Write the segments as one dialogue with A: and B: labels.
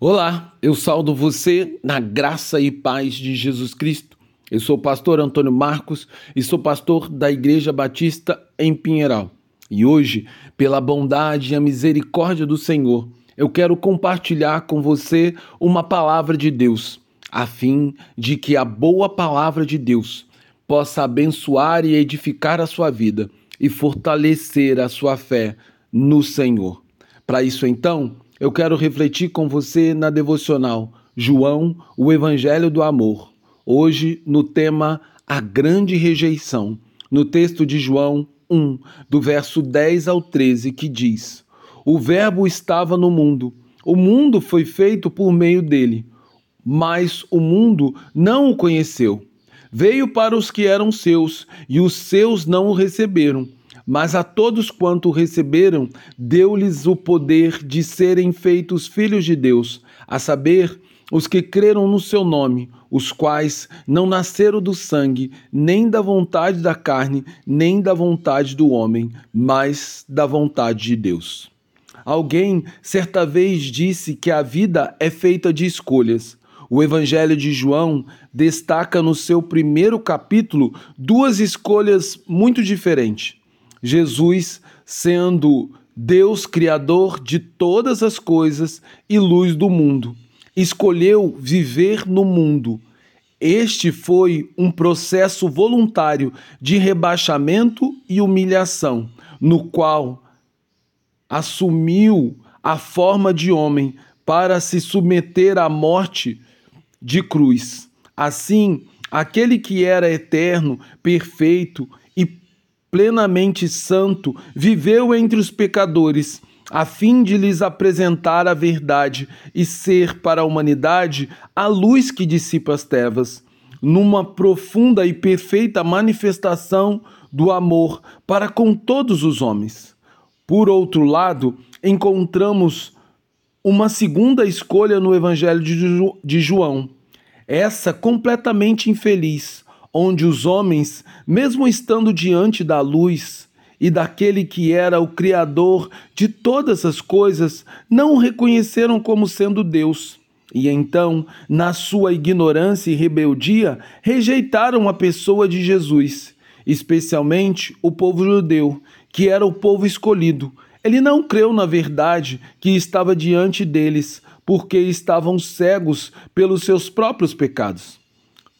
A: Olá, eu saldo você na graça e paz de Jesus Cristo. Eu sou o pastor Antônio Marcos e sou pastor da Igreja Batista em Pinheiral. E hoje, pela bondade e a misericórdia do Senhor, eu quero compartilhar com você uma palavra de Deus, a fim de que a boa palavra de Deus possa abençoar e edificar a sua vida e fortalecer a sua fé no Senhor. Para isso, então, eu quero refletir com você na devocional João, o Evangelho do Amor. Hoje, no tema A Grande Rejeição, no texto de João 1, do verso 10 ao 13, que diz: O Verbo estava no mundo, o mundo foi feito por meio dele, mas o mundo não o conheceu. Veio para os que eram seus, e os seus não o receberam. Mas a todos quanto receberam, deu-lhes o poder de serem feitos filhos de Deus, a saber, os que creram no seu nome, os quais não nasceram do sangue, nem da vontade da carne, nem da vontade do homem, mas da vontade de Deus. Alguém certa vez disse que a vida é feita de escolhas. O Evangelho de João destaca no seu primeiro capítulo duas escolhas muito diferentes. Jesus sendo Deus Criador de todas as coisas e luz do mundo. Escolheu viver no mundo. Este foi um processo voluntário de rebaixamento e humilhação, no qual assumiu a forma de homem para se submeter à morte de cruz. Assim, aquele que era eterno, perfeito plenamente santo, viveu entre os pecadores, a fim de lhes apresentar a verdade e ser para a humanidade a luz que dissipa as trevas, numa profunda e perfeita manifestação do amor para com todos os homens. Por outro lado, encontramos uma segunda escolha no Evangelho de João, essa completamente infeliz onde os homens, mesmo estando diante da luz e daquele que era o Criador de todas as coisas, não o reconheceram como sendo Deus. E então, na sua ignorância e rebeldia, rejeitaram a pessoa de Jesus, especialmente o povo judeu, que era o povo escolhido. Ele não creu na verdade que estava diante deles, porque estavam cegos pelos seus próprios pecados.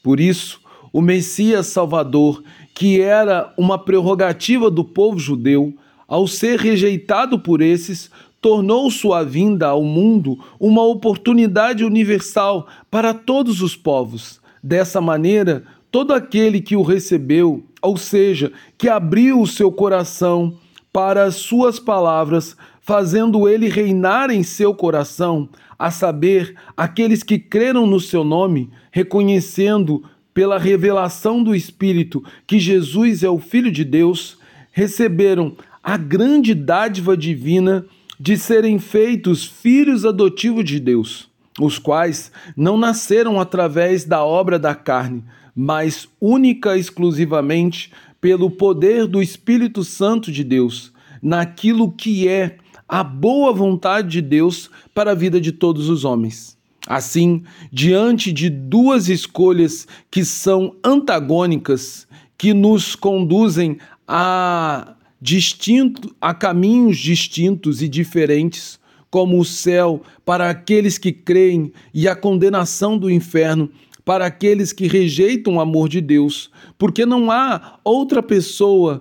A: Por isso, o Messias Salvador, que era uma prerrogativa do povo judeu, ao ser rejeitado por esses, tornou sua vinda ao mundo uma oportunidade universal para todos os povos. Dessa maneira, todo aquele que o recebeu, ou seja, que abriu o seu coração para as suas palavras, fazendo ele reinar em seu coração, a saber, aqueles que creram no seu nome, reconhecendo pela revelação do Espírito que Jesus é o Filho de Deus, receberam a grande dádiva divina de serem feitos filhos adotivos de Deus, os quais não nasceram através da obra da carne, mas única e exclusivamente pelo poder do Espírito Santo de Deus, naquilo que é a boa vontade de Deus para a vida de todos os homens. Assim, diante de duas escolhas que são antagônicas, que nos conduzem a distinto a caminhos distintos e diferentes, como o céu para aqueles que creem e a condenação do inferno para aqueles que rejeitam o amor de Deus, porque não há outra pessoa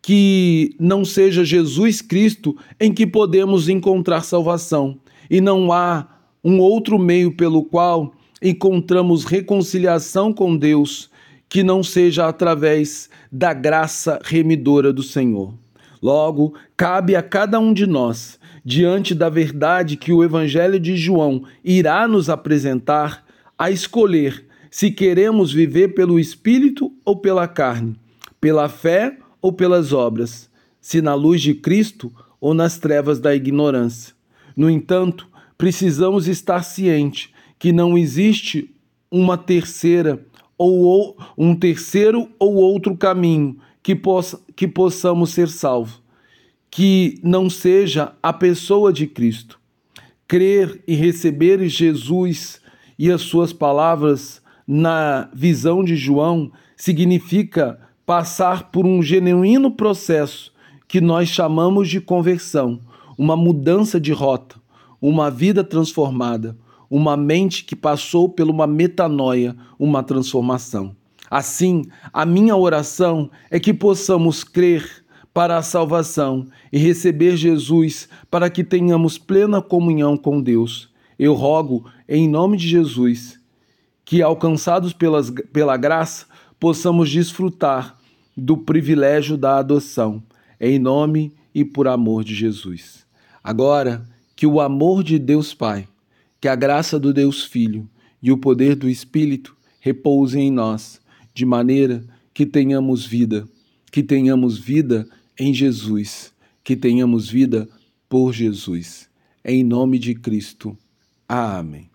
A: que não seja Jesus Cristo em que podemos encontrar salvação, e não há um outro meio pelo qual encontramos reconciliação com Deus que não seja através da graça remidora do Senhor. Logo, cabe a cada um de nós, diante da verdade que o Evangelho de João irá nos apresentar, a escolher se queremos viver pelo Espírito ou pela carne, pela fé ou pelas obras, se na luz de Cristo ou nas trevas da ignorância. No entanto, precisamos estar ciente que não existe uma terceira ou um terceiro ou outro caminho que, possa, que possamos ser salvos, que não seja a pessoa de Cristo. crer e receber Jesus e as suas palavras na visão de João significa passar por um genuíno processo que nós chamamos de conversão, uma mudança de rota, uma vida transformada, uma mente que passou por uma metanoia, uma transformação. Assim, a minha oração é que possamos crer para a salvação e receber Jesus para que tenhamos plena comunhão com Deus. Eu rogo, em nome de Jesus, que, alcançados pelas, pela graça, possamos desfrutar do privilégio da adoção, em nome e por amor de Jesus. Agora, que o amor de Deus Pai, que a graça do Deus Filho e o poder do Espírito repousem em nós, de maneira que tenhamos vida, que tenhamos vida em Jesus, que tenhamos vida por Jesus. Em nome de Cristo. Amém.